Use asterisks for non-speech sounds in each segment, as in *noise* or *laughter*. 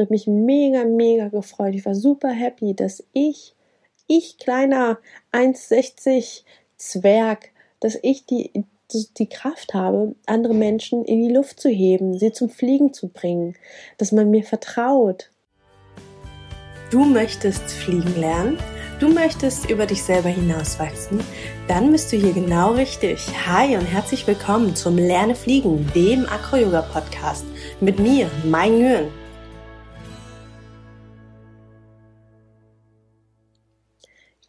Habe mich mega, mega gefreut. Ich war super happy, dass ich, ich kleiner 1,60 Zwerg, dass ich die, die Kraft habe, andere Menschen in die Luft zu heben, sie zum Fliegen zu bringen, dass man mir vertraut. Du möchtest fliegen lernen? Du möchtest über dich selber hinauswachsen? Dann bist du hier genau richtig. Hi und herzlich willkommen zum Lerne Fliegen, dem Acro-Yoga-Podcast mit mir, Mai Nguyen.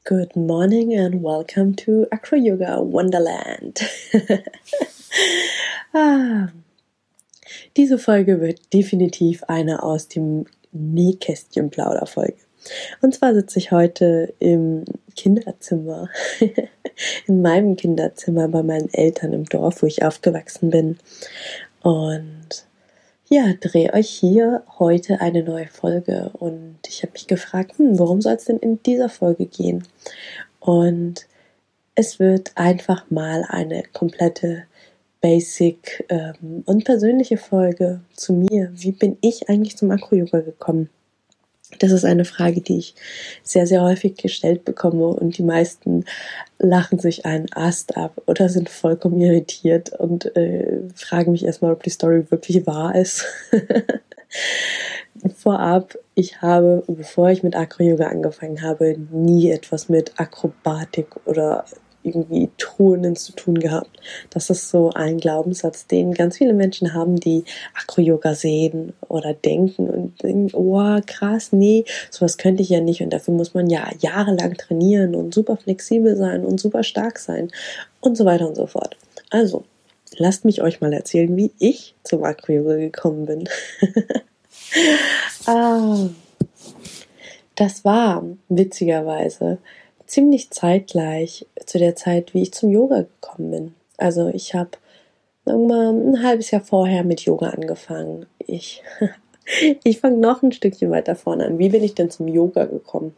Good morning and welcome to Acro Yoga Wonderland. *laughs* ah, diese Folge wird definitiv eine aus dem Nähkästchen-Plauder-Folge. Und zwar sitze ich heute im Kinderzimmer, *laughs* in meinem Kinderzimmer bei meinen Eltern im Dorf, wo ich aufgewachsen bin. Und ja, drehe euch hier heute eine neue Folge und ich habe mich gefragt, hm, worum soll es denn in dieser Folge gehen? Und es wird einfach mal eine komplette Basic ähm, und persönliche Folge zu mir. Wie bin ich eigentlich zum Akro-Yoga gekommen? Das ist eine Frage, die ich sehr, sehr häufig gestellt bekomme und die meisten lachen sich einen Ast ab oder sind vollkommen irritiert und äh, fragen mich erstmal, ob die Story wirklich wahr ist. *laughs* Vorab, ich habe, bevor ich mit Acro-Yoga angefangen habe, nie etwas mit Akrobatik oder irgendwie Truhen zu tun gehabt. Das ist so ein Glaubenssatz, den ganz viele Menschen haben, die Acro-Yoga sehen oder denken und denken, oh krass, nee, sowas könnte ich ja nicht und dafür muss man ja jahrelang trainieren und super flexibel sein und super stark sein und so weiter und so fort. Also, lasst mich euch mal erzählen, wie ich zum Acro-Yoga gekommen bin. *laughs* ah, das war witzigerweise ziemlich zeitgleich zu der Zeit, wie ich zum Yoga gekommen bin. Also ich habe irgendwann ein halbes Jahr vorher mit Yoga angefangen. Ich, *laughs* ich fange noch ein Stückchen weiter vorne an. Wie bin ich denn zum Yoga gekommen?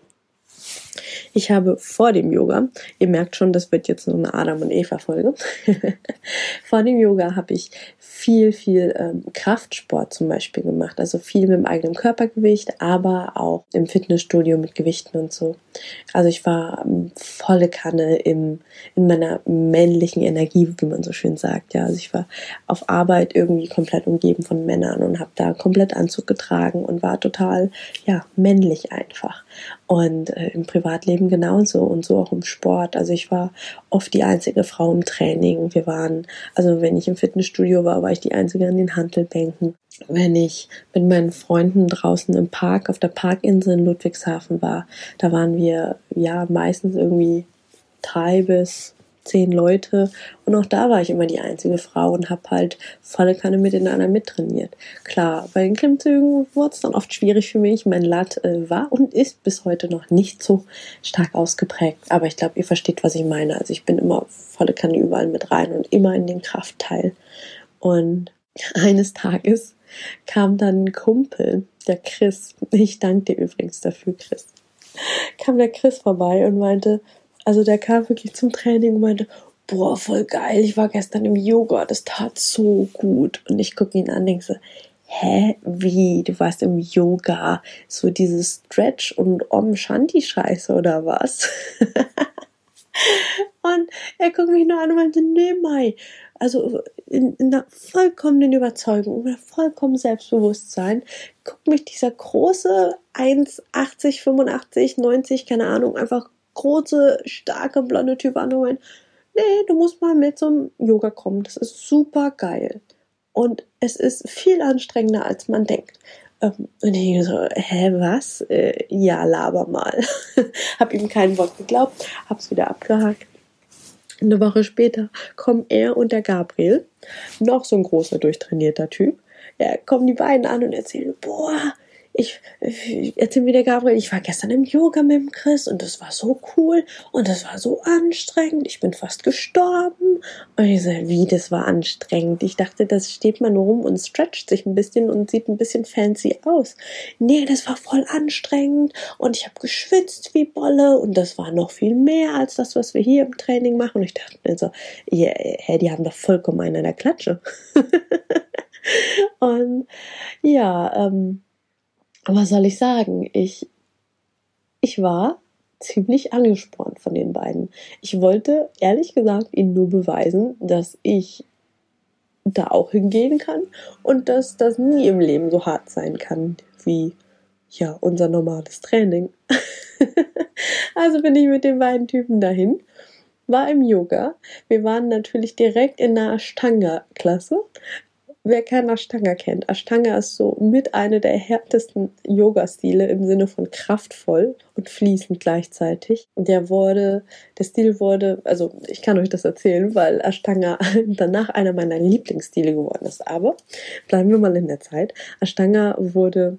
Ich habe vor dem Yoga, ihr merkt schon, das wird jetzt nur eine Adam und Eva Folge. *laughs* vor dem Yoga habe ich viel, viel ähm, Kraftsport zum Beispiel gemacht. Also viel mit dem eigenen Körpergewicht, aber auch im Fitnessstudio mit Gewichten und so. Also ich war ähm, volle Kanne im, in meiner männlichen Energie, wie man so schön sagt. Ja, also ich war auf Arbeit irgendwie komplett umgeben von Männern und habe da komplett Anzug getragen und war total, ja, männlich einfach. Und äh, im Privatleben genauso und so auch im Sport. Also ich war oft die einzige Frau im Training. Wir waren, also wenn ich im Fitnessstudio war, war ich die einzige an den Handelbänken. Wenn ich mit meinen Freunden draußen im Park auf der Parkinsel in Ludwigshafen war, da waren wir ja meistens irgendwie drei bis zehn Leute und auch da war ich immer die einzige Frau und habe halt volle Kanne mit den anderen mittrainiert. Klar, bei den Klimmzügen wurde es dann oft schwierig für mich. Mein Lat äh, war und ist bis heute noch nicht so stark ausgeprägt, aber ich glaube, ihr versteht, was ich meine. Also ich bin immer volle Kanne überall mit rein und immer in den Kraftteil. Und *laughs* eines Tages kam dann ein Kumpel, der Chris, ich danke dir übrigens dafür, Chris, kam der Chris vorbei und meinte, also der kam wirklich zum Training und meinte, boah, voll geil, ich war gestern im Yoga, das tat so gut. Und ich gucke ihn an und denke so, hä, wie, du warst im Yoga, so dieses Stretch und Om Shanti Scheiße oder was? *laughs* und er guckt mich nur an und meinte, nee, Mai, also in, in einer vollkommenen Überzeugung, in vollkommen Selbstbewusstsein, guckt mich dieser große 1,80, 85, 90, keine Ahnung, einfach große, starke, blonde Typ anholen. Nee, du musst mal mit zum Yoga kommen. Das ist super geil. Und es ist viel anstrengender, als man denkt. Ähm, und ich so, hä, was? Äh, ja, laber mal. *laughs* hab ihm kein Wort geglaubt, hab's wieder abgehakt. Eine Woche später kommen er und der Gabriel, noch so ein großer, durchtrainierter Typ. Ja, kommen die beiden an und erzählen, boah, ich, ich erzähl mir der Gabriel, ich war gestern im Yoga mit dem Chris und das war so cool und das war so anstrengend. Ich bin fast gestorben. Und ich so, wie, das war anstrengend. Ich dachte, das steht man nur rum und stretcht sich ein bisschen und sieht ein bisschen fancy aus. Nee, das war voll anstrengend und ich habe geschwitzt wie Bolle und das war noch viel mehr als das, was wir hier im Training machen. Und ich dachte mir so, yeah, hey, die haben doch vollkommen einen in der Klatsche. *laughs* und ja, ähm, was soll ich sagen? Ich, ich war ziemlich angespornt von den beiden. Ich wollte ehrlich gesagt ihnen nur beweisen, dass ich da auch hingehen kann und dass das nie im Leben so hart sein kann wie ja unser normales Training. *laughs* also bin ich mit den beiden Typen dahin, war im Yoga. Wir waren natürlich direkt in der Ashtanga-Klasse. Wer keinen Ashtanga kennt, Ashtanga ist so mit einer der härtesten Yoga-Stile im Sinne von kraftvoll und fließend gleichzeitig. Der wurde, der Stil wurde, also ich kann euch das erzählen, weil Ashtanga *laughs* danach einer meiner Lieblingsstile geworden ist. Aber bleiben wir mal in der Zeit. Ashtanga wurde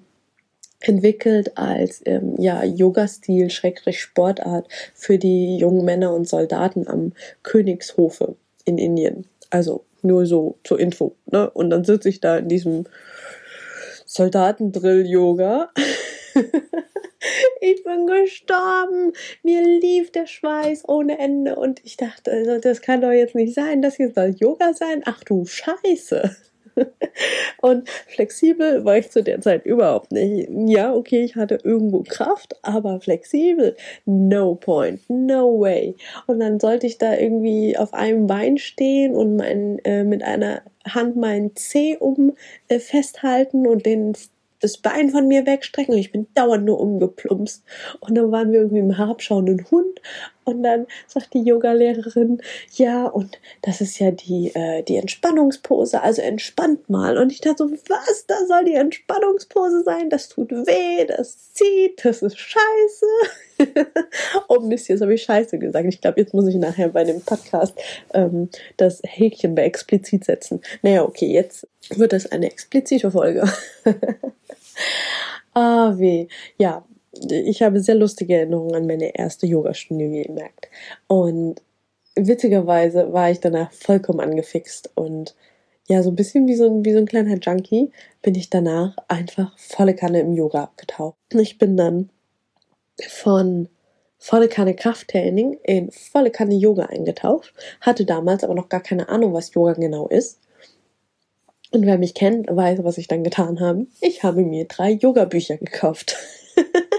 entwickelt als ähm, ja, Yoga-Stil, Schrägstrich Sportart für die jungen Männer und Soldaten am Königshofe in Indien. Also nur so zur Info. Ne? Und dann sitze ich da in diesem Soldatendrill-Yoga. *laughs* ich bin gestorben. Mir lief der Schweiß ohne Ende. Und ich dachte, also, das kann doch jetzt nicht sein. Das hier soll Yoga sein. Ach du Scheiße. Und flexibel war ich zu der Zeit überhaupt nicht. Ja, okay, ich hatte irgendwo Kraft, aber flexibel, no point, no way. Und dann sollte ich da irgendwie auf einem Bein stehen und mein, äh, mit einer Hand meinen Zeh um äh, festhalten und den das Bein von mir wegstrecken und ich bin dauernd nur umgeplumpst. Und dann waren wir irgendwie im herabschauenden Hund und dann sagt die Yogalehrerin, ja, und das ist ja die, äh, die Entspannungspose, also entspannt mal. Und ich dachte so, was, da soll die Entspannungspose sein? Das tut weh, das zieht, das ist scheiße. *laughs* oh Mist, jetzt habe ich scheiße gesagt. Ich glaube, jetzt muss ich nachher bei dem Podcast ähm, das Häkchen bei explizit setzen. Naja, okay, jetzt wird das eine explizite Folge. *laughs* ah, weh. Ja, ich habe sehr lustige Erinnerungen an meine erste Yogastunde gemerkt. Und witzigerweise war ich danach vollkommen angefixt und ja, so ein bisschen wie so ein, wie so ein kleiner Junkie bin ich danach einfach volle Kanne im Yoga abgetaucht. Ich bin dann von volle Kanne Krafttraining in volle Kanne Yoga eingetaucht, hatte damals aber noch gar keine Ahnung, was Yoga genau ist. Und wer mich kennt, weiß, was ich dann getan habe. Ich habe mir drei Yoga-Bücher gekauft. *laughs*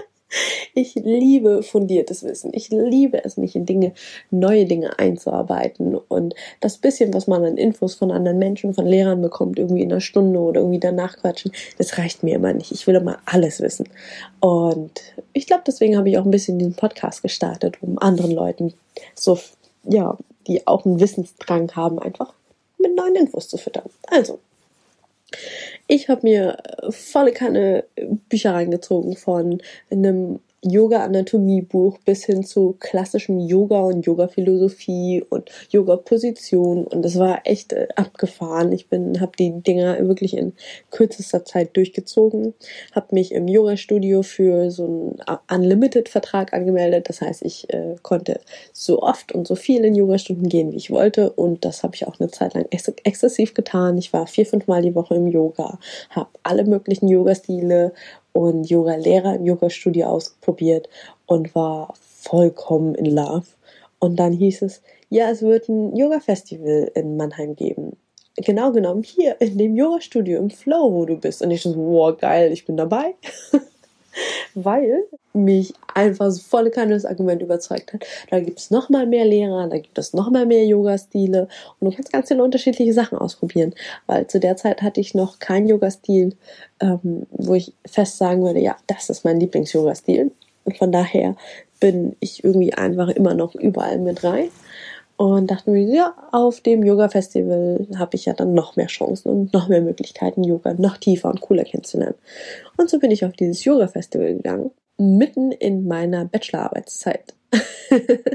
Ich liebe fundiertes Wissen. Ich liebe es, mich in Dinge, neue Dinge einzuarbeiten. Und das bisschen, was man an Infos von anderen Menschen, von Lehrern bekommt, irgendwie in einer Stunde oder irgendwie danach quatschen, das reicht mir immer nicht. Ich will immer alles wissen. Und ich glaube, deswegen habe ich auch ein bisschen diesen Podcast gestartet, um anderen Leuten so, ja, die auch einen Wissensdrang haben, einfach mit neuen Infos zu füttern. Also, ich habe mir volle Kanne Bücher reingezogen von einem Yoga-Anatomie-Buch bis hin zu klassischem Yoga und Yoga-Philosophie und Yoga-Position und das war echt äh, abgefahren. Ich bin, habe die Dinger wirklich in kürzester Zeit durchgezogen, habe mich im Yoga-Studio für so einen Unlimited-Vertrag angemeldet. Das heißt, ich äh, konnte so oft und so viel in Yoga-Stunden gehen, wie ich wollte und das habe ich auch eine Zeit lang ex exzessiv getan. Ich war vier, fünf Mal die Woche im Yoga, habe alle möglichen Yoga-Stile und Yoga-Lehrer im Yoga-Studio ausprobiert und war vollkommen in love. Und dann hieß es, ja, es wird ein Yoga-Festival in Mannheim geben. Genau genommen hier in dem Yoga-Studio im Flow, wo du bist. Und ich so, wow, geil, ich bin dabei. *laughs* weil mich einfach so volle Kanne das Argument überzeugt hat. Da gibt es noch mal mehr Lehrer, da gibt es noch mal mehr Yoga-Stile und du kannst ganz viele unterschiedliche Sachen ausprobieren. Weil zu der Zeit hatte ich noch keinen Yoga-Stil, ähm, wo ich fest sagen würde, ja, das ist mein Lieblings-Yoga-Stil. Und von daher bin ich irgendwie einfach immer noch überall mit rein und dachte mir, ja, auf dem Yoga-Festival habe ich ja dann noch mehr Chancen und noch mehr Möglichkeiten, Yoga noch tiefer und cooler kennenzulernen. Und so bin ich auf dieses Yoga-Festival gegangen, mitten in meiner Bachelorarbeitszeit. *laughs*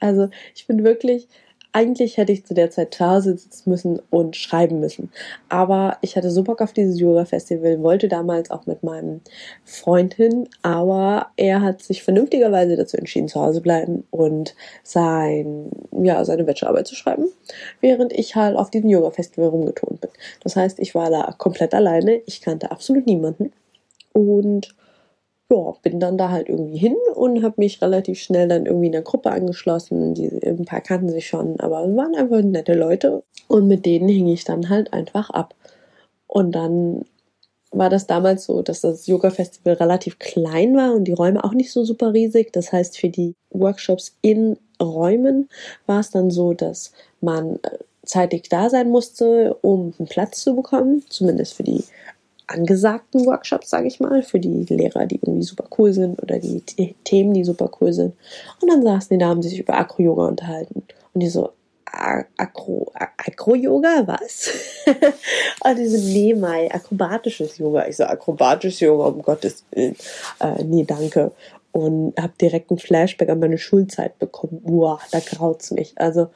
also ich bin wirklich eigentlich hätte ich zu der Zeit zu Hause sitzen müssen und schreiben müssen. Aber ich hatte so Bock auf dieses Yoga-Festival, wollte damals auch mit meinem Freund hin, aber er hat sich vernünftigerweise dazu entschieden, zu Hause bleiben und sein, ja, seine Bachelorarbeit zu schreiben, während ich halt auf diesem Yoga-Festival rumgetont bin. Das heißt, ich war da komplett alleine, ich kannte absolut niemanden und ja, bin dann da halt irgendwie hin und habe mich relativ schnell dann irgendwie in der Gruppe angeschlossen. Die, ein paar kannten sich schon, aber waren einfach nette Leute und mit denen hing ich dann halt einfach ab. Und dann war das damals so, dass das Yoga-Festival relativ klein war und die Räume auch nicht so super riesig. Das heißt, für die Workshops in Räumen war es dann so, dass man äh, zeitig da sein musste, um einen Platz zu bekommen, zumindest für die angesagten Workshops, sage ich mal, für die Lehrer, die irgendwie super cool sind oder die Themen, die super cool sind. Und dann saßen die da, haben sich über Akro-Yoga unterhalten. Und die so, Akro, Akro-Yoga, was? *laughs* und die so, nee, Mai, akrobatisches Yoga. Ich so, akrobatisches Yoga, um Gottes Willen. Äh, nee, danke. Und habe direkt einen Flashback an meine Schulzeit bekommen. Boah, da graut's mich. Also,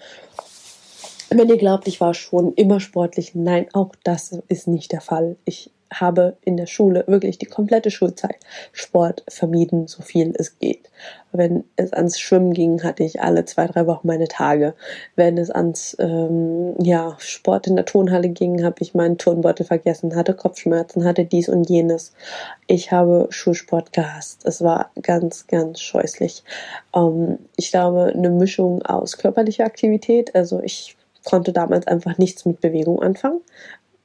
wenn ihr glaubt, ich war schon immer sportlich, nein, auch das ist nicht der Fall. Ich habe in der Schule wirklich die komplette Schulzeit Sport vermieden, so viel es geht. Wenn es ans Schwimmen ging, hatte ich alle zwei, drei Wochen meine Tage. Wenn es ans ähm, ja, Sport in der Turnhalle ging, habe ich meinen Turnbeutel vergessen, hatte Kopfschmerzen, hatte dies und jenes. Ich habe Schulsport gehasst. Es war ganz, ganz scheußlich. Ähm, ich glaube, eine Mischung aus körperlicher Aktivität, also ich konnte damals einfach nichts mit Bewegung anfangen.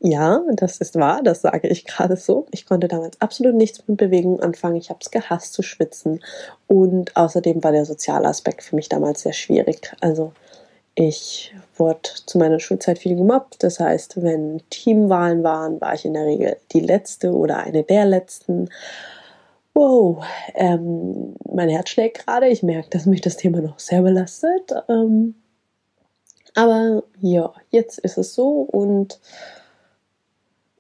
Ja, das ist wahr, das sage ich gerade so. Ich konnte damals absolut nichts mit Bewegung anfangen. Ich habe es gehasst zu schwitzen. Und außerdem war der soziale Aspekt für mich damals sehr schwierig. Also ich wurde zu meiner Schulzeit viel gemobbt. Das heißt, wenn Teamwahlen waren, war ich in der Regel die letzte oder eine der letzten. Wow, ähm, mein Herz schlägt gerade. Ich merke, dass mich das Thema noch sehr belastet. Ähm, aber ja, jetzt ist es so und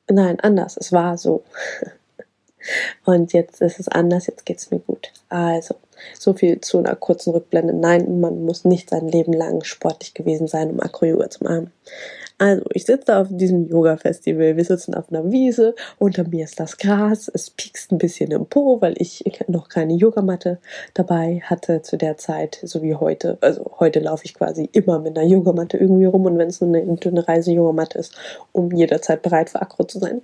Nein, anders. Es war so. *laughs* Und jetzt ist es anders, jetzt geht es mir gut. Also, so viel zu einer kurzen Rückblende. Nein, man muss nicht sein Leben lang sportlich gewesen sein, um Acro-Yoga zu machen. Also, ich sitze auf diesem Yoga-Festival. Wir sitzen auf einer Wiese. Unter mir ist das Gras. Es piekst ein bisschen im Po, weil ich noch keine Yogamatte dabei hatte zu der Zeit, so wie heute. Also, heute laufe ich quasi immer mit einer Yogamatte irgendwie rum. Und wenn es nur eine dünne Reise-Yogamatte ist, um jederzeit bereit für Akro zu sein.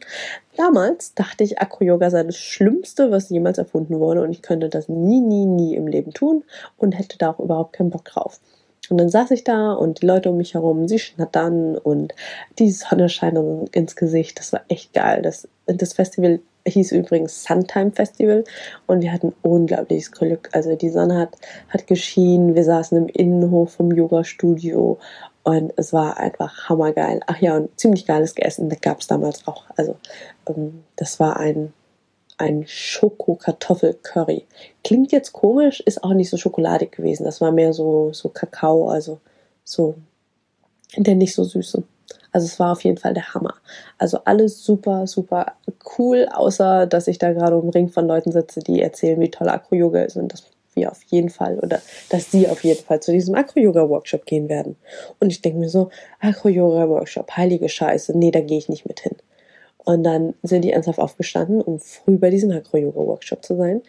Damals dachte ich, Akro-Yoga sei das Schlimmste, was jemals erfunden wurde. Und ich könnte das nie, nie, nie im Leben tun und hätte da auch überhaupt keinen Bock drauf. Und dann saß ich da und die Leute um mich herum, sie schnattern und die Sonne scheint ins Gesicht. Das war echt geil. Das, das Festival hieß übrigens Suntime Festival und wir hatten unglaubliches Glück. Also die Sonne hat, hat geschienen, wir saßen im Innenhof vom Yoga-Studio und es war einfach hammergeil. Ach ja, und ziemlich geiles Essen, gab es damals auch. Also ähm, das war ein ein Schoko-Kartoffel-Curry. Klingt jetzt komisch, ist auch nicht so schokoladig gewesen. Das war mehr so, so Kakao, also so der nicht so süße. Also es war auf jeden Fall der Hammer. Also alles super, super cool, außer dass ich da gerade im Ring von Leuten sitze, die erzählen, wie toll Acro-Yoga ist und dass wir auf jeden Fall oder dass sie auf jeden Fall zu diesem Acro-Yoga-Workshop gehen werden. Und ich denke mir so, Acro-Yoga-Workshop, heilige Scheiße, nee, da gehe ich nicht mit hin. Und dann sind die ernsthaft aufgestanden, um früh bei diesem Acro-Yoga-Workshop zu sein.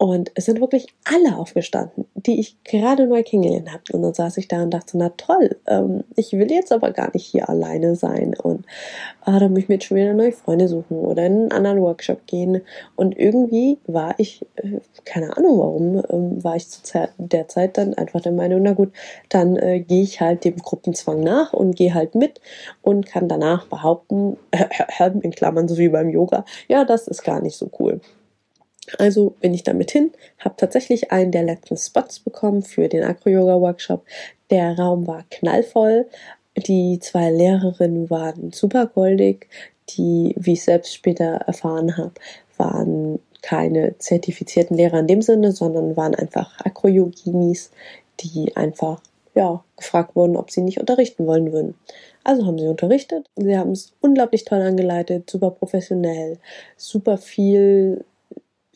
Und es sind wirklich alle aufgestanden, die ich gerade neu kennengelernt habe. Und dann saß ich da und dachte, na toll, ähm, ich will jetzt aber gar nicht hier alleine sein. Und ah, dann muss ich mir jetzt schon wieder neue Freunde suchen oder in einen anderen Workshop gehen. Und irgendwie war ich, äh, keine Ahnung warum, ähm, war ich zu der Zeit dann einfach der Meinung, na gut, dann äh, gehe ich halt dem Gruppenzwang nach und gehe halt mit und kann danach behaupten, äh, *laughs* in Klammern so wie beim Yoga, ja, das ist gar nicht so cool. Also bin ich damit hin, habe tatsächlich einen der letzten Spots bekommen für den Acro-Yoga-Workshop. Der Raum war knallvoll. Die zwei Lehrerinnen waren super goldig. Die, wie ich selbst später erfahren habe, waren keine zertifizierten Lehrer in dem Sinne, sondern waren einfach Acro-Yoginis, die einfach ja, gefragt wurden, ob sie nicht unterrichten wollen würden. Also haben sie unterrichtet. Sie haben es unglaublich toll angeleitet, super professionell, super viel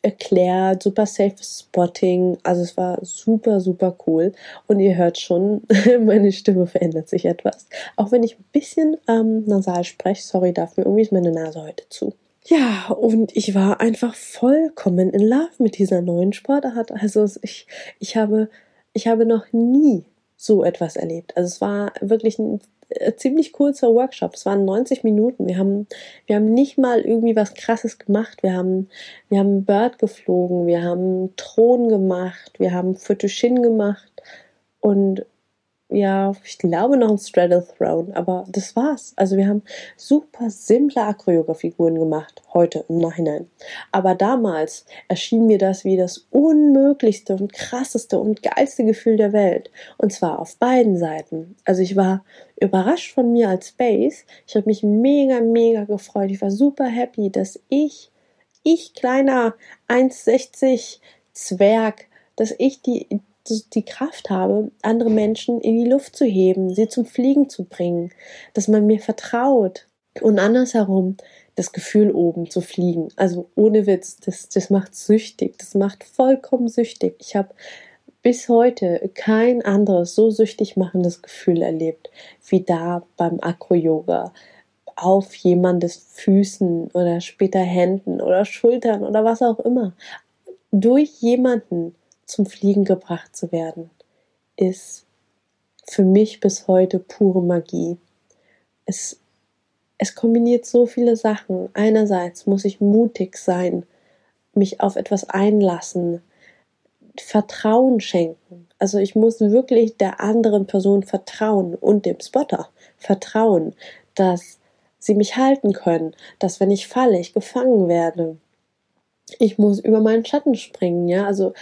erklärt, super safe Spotting. Also es war super, super cool. Und ihr hört schon, *laughs* meine Stimme verändert sich etwas. Auch wenn ich ein bisschen ähm, nasal spreche, sorry dafür, irgendwie ist meine Nase heute zu. Ja, und ich war einfach vollkommen in Love mit dieser neuen Sportart. Also ich, ich habe, ich habe noch nie so etwas erlebt. Also es war wirklich ein ziemlich kurzer Workshop. Es waren 90 Minuten. Wir haben, wir haben nicht mal irgendwie was krasses gemacht. Wir haben, wir haben Bird geflogen, wir haben Thron gemacht, wir haben Fotoshin gemacht und ja, ich glaube noch ein Straddle Throne, aber das war's. Also wir haben super simple Acro-Yoga-Figuren gemacht, heute im Nachhinein. Aber damals erschien mir das wie das unmöglichste und krasseste und geilste Gefühl der Welt. Und zwar auf beiden Seiten. Also ich war überrascht von mir als Space. Ich habe mich mega, mega gefreut. Ich war super happy, dass ich, ich kleiner 1,60 Zwerg, dass ich die die Kraft habe, andere Menschen in die Luft zu heben, sie zum Fliegen zu bringen, dass man mir vertraut und andersherum das Gefühl oben zu fliegen. Also ohne Witz, das, das macht süchtig, das macht vollkommen süchtig. Ich habe bis heute kein anderes so süchtig machendes Gefühl erlebt wie da beim Acro-Yoga auf jemandes Füßen oder später Händen oder Schultern oder was auch immer. Durch jemanden zum Fliegen gebracht zu werden, ist für mich bis heute pure Magie. Es, es kombiniert so viele Sachen. Einerseits muss ich mutig sein, mich auf etwas einlassen, Vertrauen schenken. Also ich muss wirklich der anderen Person vertrauen und dem Spotter vertrauen, dass sie mich halten können, dass wenn ich falle, ich gefangen werde, ich muss über meinen Schatten springen, ja, also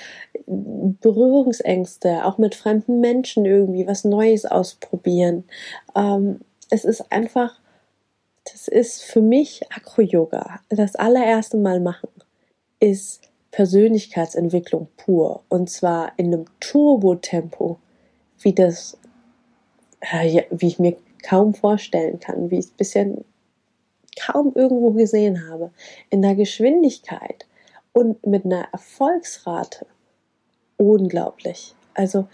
Berührungsängste, auch mit fremden Menschen irgendwie was Neues ausprobieren. Ähm, es ist einfach, das ist für mich Acro-Yoga. Das allererste Mal machen ist Persönlichkeitsentwicklung pur und zwar in einem Turbo-Tempo, wie das, äh, wie ich mir kaum vorstellen kann, wie ich es bisher kaum irgendwo gesehen habe. In der Geschwindigkeit, und mit einer Erfolgsrate unglaublich. Also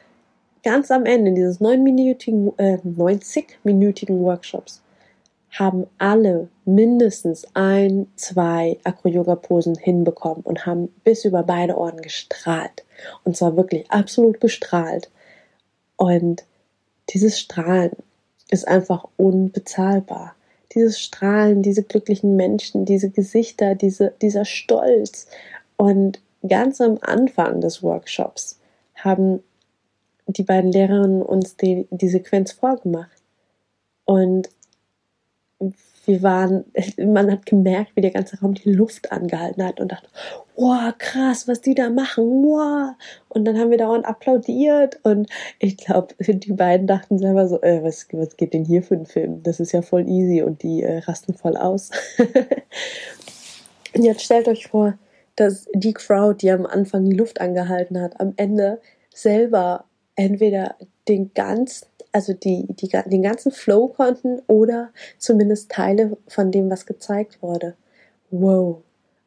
ganz am Ende dieses 9-minütigen, äh, 90-minütigen Workshops haben alle mindestens ein, zwei Acro-Yoga-Posen hinbekommen und haben bis über beide Ohren gestrahlt. Und zwar wirklich absolut gestrahlt. Und dieses Strahlen ist einfach unbezahlbar dieses Strahlen, diese glücklichen Menschen, diese Gesichter, diese, dieser Stolz. Und ganz am Anfang des Workshops haben die beiden Lehrerinnen uns die, die Sequenz vorgemacht. Und wir waren, *laughs* man hat gemerkt, wie der ganze Raum die Luft angehalten hat und dachte, wow, krass, was die da machen, wow. Und dann haben wir dauernd applaudiert und ich glaube, die beiden dachten selber so, äh, was, was geht denn hier für ein Film? Das ist ja voll easy und die äh, rasten voll aus. *laughs* und jetzt stellt euch vor, dass die Crowd, die am Anfang die Luft angehalten hat, am Ende selber entweder den ganzen also die, die, den ganzen Flow konnten oder zumindest Teile von dem, was gezeigt wurde. Wow.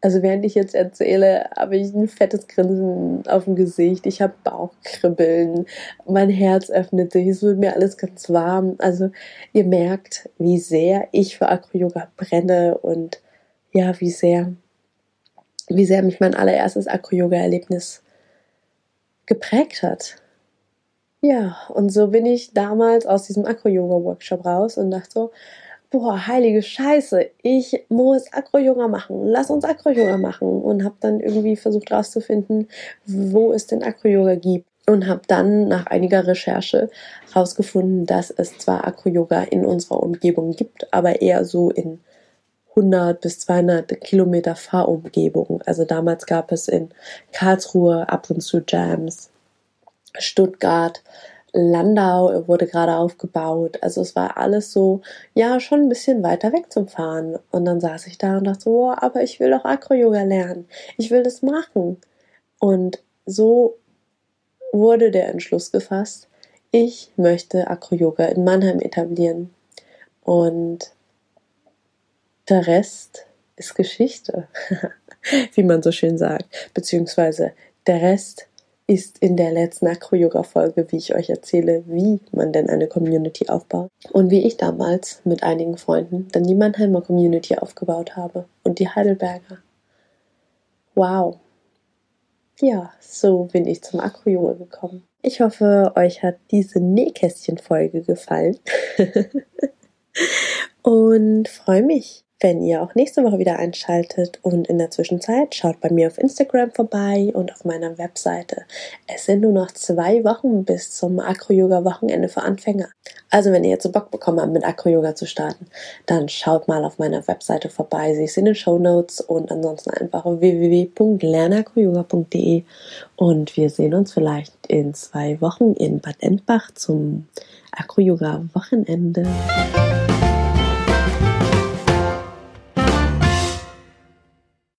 Also während ich jetzt erzähle, habe ich ein fettes Grinsen auf dem Gesicht, ich habe Bauchkribbeln, mein Herz öffnet sich, es wird mir alles ganz warm. Also ihr merkt, wie sehr ich für Acro-Yoga brenne und ja, wie sehr, wie sehr mich mein allererstes Acro-Yoga-Erlebnis geprägt hat. Ja, und so bin ich damals aus diesem Acro-Yoga-Workshop raus und dachte so, boah, heilige Scheiße, ich muss Acro-Yoga machen, lass uns Acro-Yoga machen. Und habe dann irgendwie versucht rauszufinden, wo es denn Acro-Yoga gibt. Und habe dann nach einiger Recherche rausgefunden, dass es zwar Acro-Yoga in unserer Umgebung gibt, aber eher so in 100 bis 200 Kilometer Fahrumgebung. Also damals gab es in Karlsruhe ab und zu Jams, Stuttgart, Landau wurde gerade aufgebaut. Also es war alles so, ja, schon ein bisschen weiter weg zum Fahren. Und dann saß ich da und dachte so, oh, aber ich will doch Acro-Yoga lernen. Ich will das machen. Und so wurde der Entschluss gefasst, ich möchte Acro-Yoga in Mannheim etablieren. Und der Rest ist Geschichte, *laughs* wie man so schön sagt. Beziehungsweise der Rest ist in der letzten Acro-Yoga-Folge, wie ich euch erzähle, wie man denn eine Community aufbaut. Und wie ich damals mit einigen Freunden dann die Mannheimer Community aufgebaut habe und die Heidelberger. Wow. Ja, so bin ich zum Acro-Yoga gekommen. Ich hoffe, euch hat diese Nähkästchen-Folge gefallen. *laughs* und freue mich, wenn ihr auch nächste Woche wieder einschaltet. Und in der Zwischenzeit schaut bei mir auf Instagram vorbei und auf meiner Webseite. Es sind nur noch zwei Wochen bis zum Acro-Yoga-Wochenende für Anfänger. Also wenn ihr jetzt so Bock bekommen habt, mit Acro-Yoga zu starten, dann schaut mal auf meiner Webseite vorbei. Sie ist in den Show Notes und ansonsten einfach www.lernacroyoga.de und wir sehen uns vielleicht in zwei Wochen in Bad Endbach zum Acro-Yoga-Wochenende.